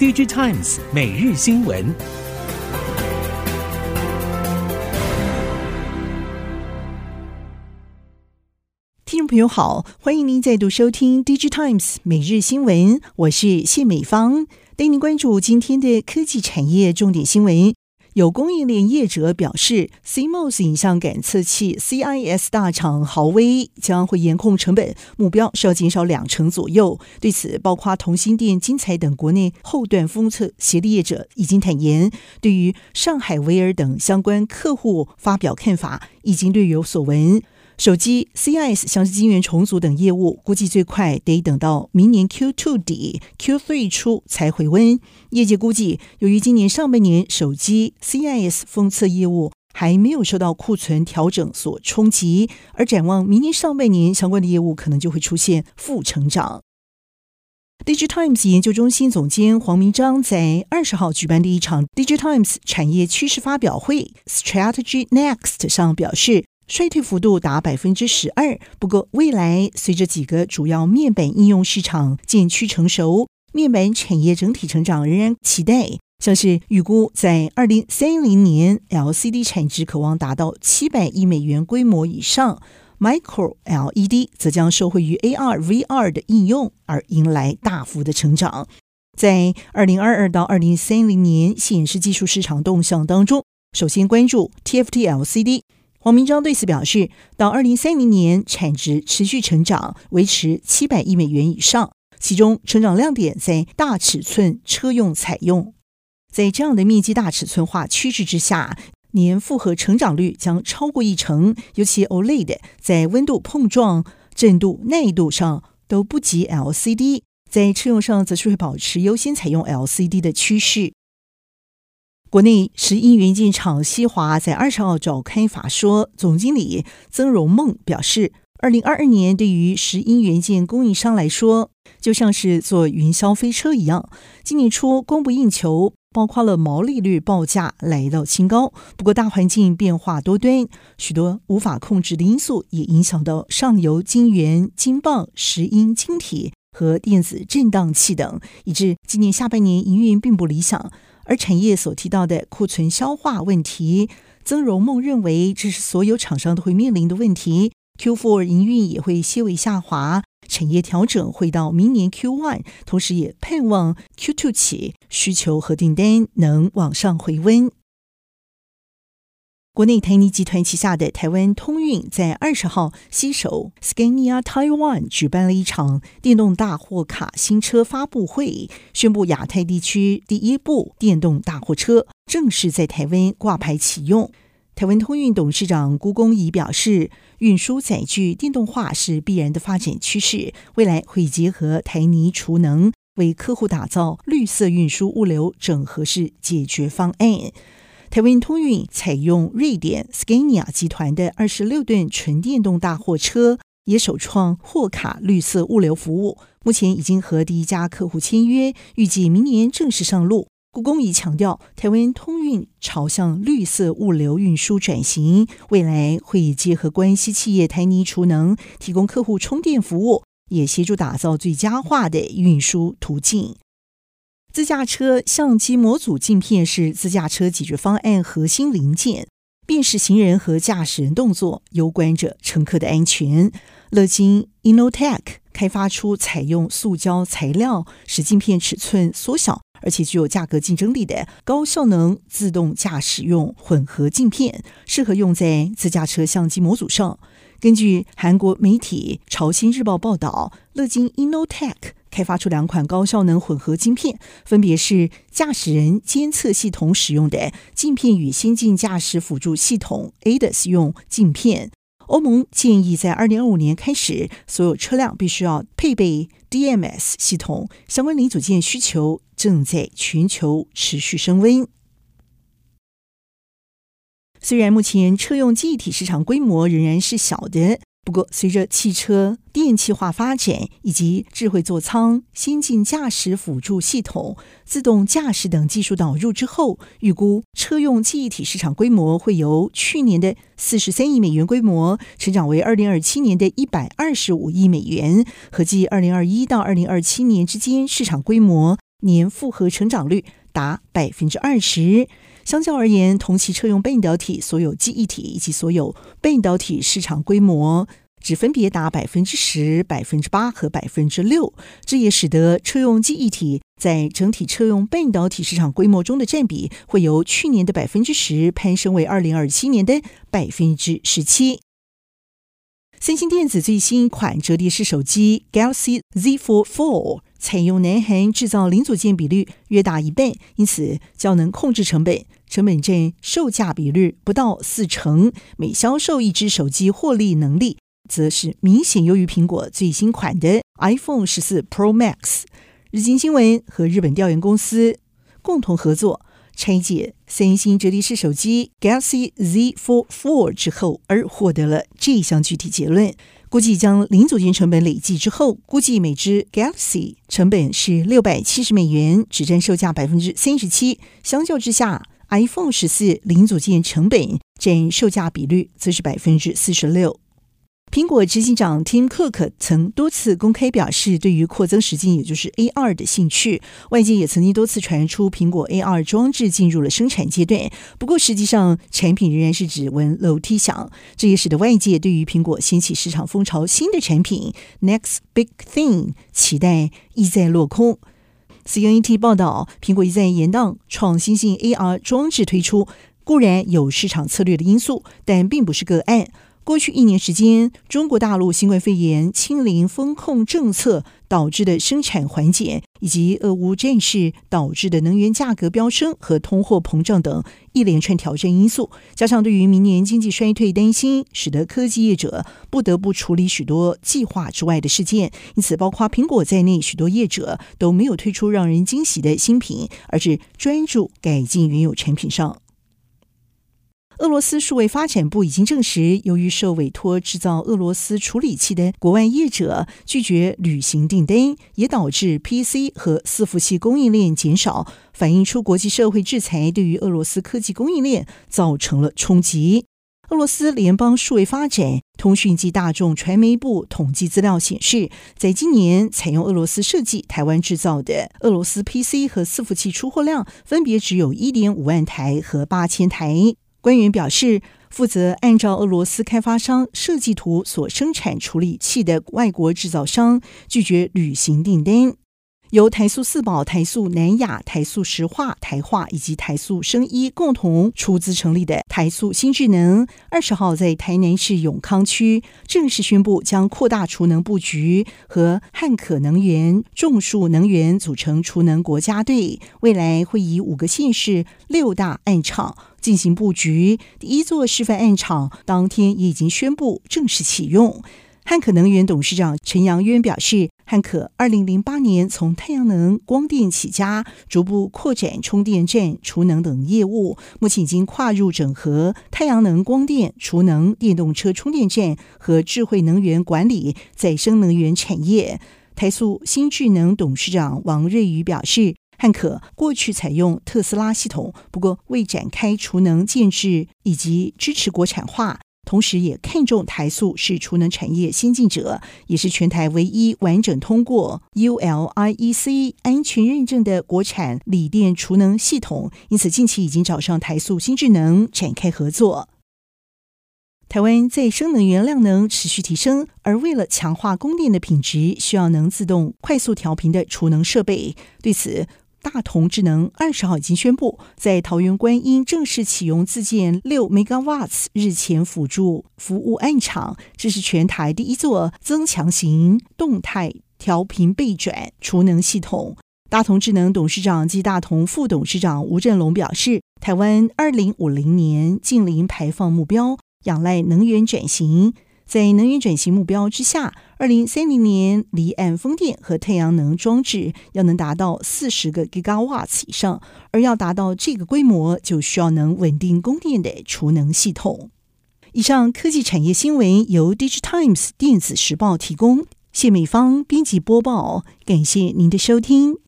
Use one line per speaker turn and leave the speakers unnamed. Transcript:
DIG Times 每日新闻。
听众朋友好，欢迎您再度收听 DIG Times 每日新闻，我是谢美芳，带您关注今天的科技产业重点新闻。有供应链业者表示，CMOS 影像感测器 CIS 大厂豪威将会严控成本，目标是要减少两成左右。对此，包括同心电、金彩等国内后段封测协力业者已经坦言，对于上海威尔等相关客户发表看法，已经略有所闻。手机 CIS 像是晶圆重组等业务，估计最快得等到明年 Q2 底、Q3 初才回温。业界估计，由于今年上半年手机 CIS 封测业务还没有受到库存调整所冲击，而展望明年上半年相关的业务可能就会出现负成长。DigiTimes 研究中心总监黄明章在二十号举办的一场 DigiTimes 产业趋势发表会 Strategy Next 上表示。衰退幅度达百分之十二，不过未来随着几个主要面板应用市场渐趋成熟，面板产业整体成长仍然期待。像是预估在二零三零年，LCD 产值可望达到七百亿美元规模以上，Micro LED 则将受惠于 AR、VR 的应用而迎来大幅的成长。在二零二二到二零三零年显示技术市场动向当中，首先关注 TFT LCD。黄明章对此表示，到二零三零年产值持续成长，维持七百亿美元以上。其中成长亮点在大尺寸车用采用，在这样的面积大尺寸化趋势之下，年复合成长率将超过一成。尤其 OLED 在温度碰撞、震度、耐度上都不及 LCD，在车用上则是会保持优先采用 LCD 的趋势。国内石英元件厂西华在二十号召开法说，总经理曾荣梦表示，二零二二年对于石英元件供应商来说，就像是坐云霄飞车一样，今年初供不应求，包括了毛利率报价来到新高。不过大环境变化多端，许多无法控制的因素也影响到上游晶圆、晶棒、石英晶体和电子振荡器等，以致今年下半年营运并不理想。而产业所提到的库存消化问题，曾荣梦认为这是所有厂商都会面临的问题。Q4 营运也会些微下滑，产业调整会到明年 Q1，同时也盼望 Q2 起需求和订单能往上回温。国内台泥集团旗下的台湾通运在二十号携手 Scania Taiwan 举办了一场电动大货卡新车发布会，宣布亚太地区第一部电动大货车正式在台湾挂牌启用。台湾通运董事长辜公仪表示，运输载具电动化是必然的发展趋势，未来会结合台泥储能，为客户打造绿色运输物流整合式解决方案。台湾通运采用瑞典 Scania 集团的二十六吨纯电动大货车，也首创货卡绿色物流服务。目前已经和第一家客户签约，预计明年正式上路。故宫已强调，台湾通运朝向绿色物流运输转型，未来会结合关系企业台泥储能，提供客户充电服务，也协助打造最佳化的运输途径。自驾车相机模组镜片是自驾车解决方案核心零件，辨识行人和驾驶人动作，攸关着乘客的安全。乐金 InnoTech 开发出采用塑胶材料，使镜片尺寸缩小，而且具有价格竞争力的高效能自动驾驶用混合镜片，适合用在自驾车相机模组上。根据韩国媒体《朝鲜日报》报道，乐金 InnoTech。开发出两款高效能混合晶片，分别是驾驶人监测系统使用的镜片与先进驾驶辅助系统 ADAS 用镜片。欧盟建议在二零二五年开始，所有车辆必须要配备 DMS 系统。相关零组件需求正在全球持续升温。虽然目前车用记忆体市场规模仍然是小的。不过，随着汽车电气化发展以及智慧座舱、先进驾驶辅助系统、自动驾驶等技术导入之后，预估车用记忆体市场规模会由去年的四十三亿美元规模成长为二零二七年的一百二十五亿美元，合计二零二一到二零二七年之间市场规模年复合成长率达百分之二十。相较而言，同期车用半导体所有记忆体以及所有半导体市场规模只分别达百分之十、百分之八和百分之六。这也使得车用记忆体在整体车用半导体市场规模中的占比，会由去年的百分之十攀升为二零二七年的百分之十七。三星电子最新一款折叠式手机 Galaxy Z Fold 4采用南韩制造零组件比率约大一倍，因此较能控制成本，成本占售价比率不到四成，每销售一支手机获利能力则是明显优于苹果最新款的 iPhone 十四 Pro Max。日经新闻和日本调研公司共同合作。拆解三星折叠式手机 Galaxy Z Fold 4之后，而获得了这项具体结论。估计将零组件成本累计之后，估计每只 Galaxy 成本是六百七十美元，只占售价百分之三十七。相较之下，iPhone 十四零组件成本占售价比率则是百分之四十六。苹果执行长 Tim Cook 曾多次公开表示，对于扩增实境，也就是 AR 的兴趣。外界也曾经多次传出苹果 AR 装置进入了生产阶段，不过实际上产品仍然是指纹楼梯响。这也使得外界对于苹果掀起市场风潮新的产品 Next Big Thing 期待一再落空。CNET 报道，苹果一再延宕创新性 AR 装置推出，固然有市场策略的因素，但并不是个案。过去一年时间，中国大陆新冠肺炎清零封控政策导致的生产缓解，以及俄乌战事导致的能源价格飙升和通货膨胀等一连串挑战因素，加上对于明年经济衰退担心，使得科技业者不得不处理许多计划之外的事件。因此，包括苹果在内，许多业者都没有推出让人惊喜的新品，而是专注改进原有产品上。俄罗斯数位发展部已经证实，由于受委托制造俄罗斯处理器的国外业者拒绝履行订单，也导致 PC 和伺服器供应链减少，反映出国际社会制裁对于俄罗斯科技供应链造成了冲击。俄罗斯联邦数位发展、通讯及大众传媒部统计资料显示，在今年采用俄罗斯设计、台湾制造的俄罗斯 PC 和伺服器出货量分别只有一点五万台和八千台。官员表示，负责按照俄罗斯开发商设计图所生产处理器的外国制造商拒绝履行订单。由台塑四宝、台塑南亚、台塑石化、台化以及台塑生医共同出资成立的台塑新智能，二十号在台南市永康区正式宣布，将扩大储能布局，和汉可能源、种树能源组成储能国家队，未来会以五个县市、六大案场进行布局。第一座示范案场当天也已经宣布正式启用。汉可能源董事长陈扬渊表示，汉可二零零八年从太阳能光电起家，逐步扩展充电站、储能等业务，目前已经跨入整合太阳能光电、储能、电动车充电站和智慧能源管理、再生能源产业。台塑新智能董事长王瑞宇表示，汉可过去采用特斯拉系统，不过未展开储能建置以及支持国产化。同时，也看重台塑是储能产业先进者，也是全台唯一完整通过 ULIEC 安全认证的国产锂电储能系统。因此，近期已经找上台塑新智能展开合作。台湾再生能源量能持续提升，而为了强化供电的品质，需要能自动快速调频的储能设备。对此，大同智能二十号已经宣布，在桃园观音正式启用自建六 megawatts 日前辅助服务案场，这是全台第一座增强型动态调频备转储能系统。大同智能董事长暨大同副董事长吴振龙表示，台湾二零五零年净零排放目标，仰赖能源转型。在能源转型目标之下，二零三零年离岸风电和太阳能装置要能达到四十个 gigawatts 以上，而要达到这个规模，就需要能稳定供电的储能系统。以上科技产业新闻由 DigiTimes 电子时报提供，谢美芳编辑播报，感谢您的收听。